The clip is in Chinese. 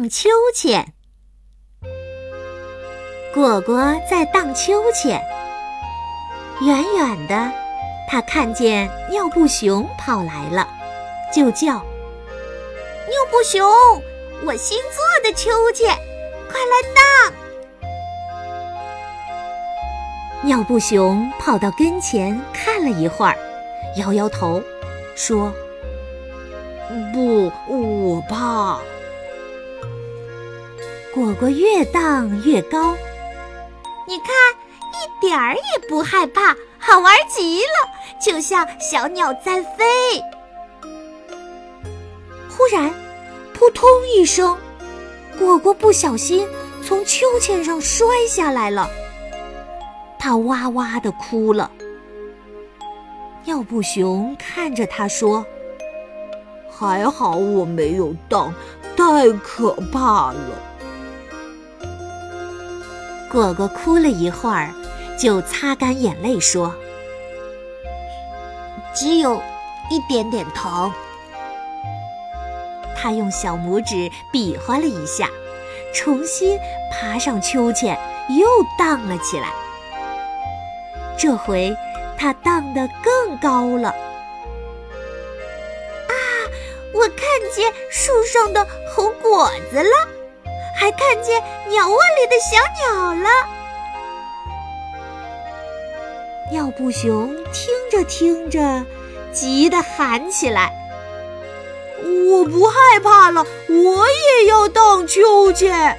荡秋千。果果在荡秋千，远远的，他看见尿布熊跑来了，就叫：“尿布熊，我新做的秋千，快来荡！”尿布熊跑到跟前看了一会儿，摇摇头，说：“不，我怕。”果果越荡越高。你看，一点儿也不害怕，好玩极了，就像小鸟在飞。忽然，扑通一声，果果不小心从秋千上摔下来了，他哇哇的哭了。尿布熊看着他说：“还好我没有荡，太可怕了。”果果哭了一会儿，就擦干眼泪说：“只有一点点疼。”他用小拇指比划了一下，重新爬上秋千，又荡了起来。这回他荡得更高了。啊！我看见树上的红果子了。还看见鸟窝里的小鸟了。尿布熊听着听着，急得喊起来：“我不害怕了，我也要荡秋千！”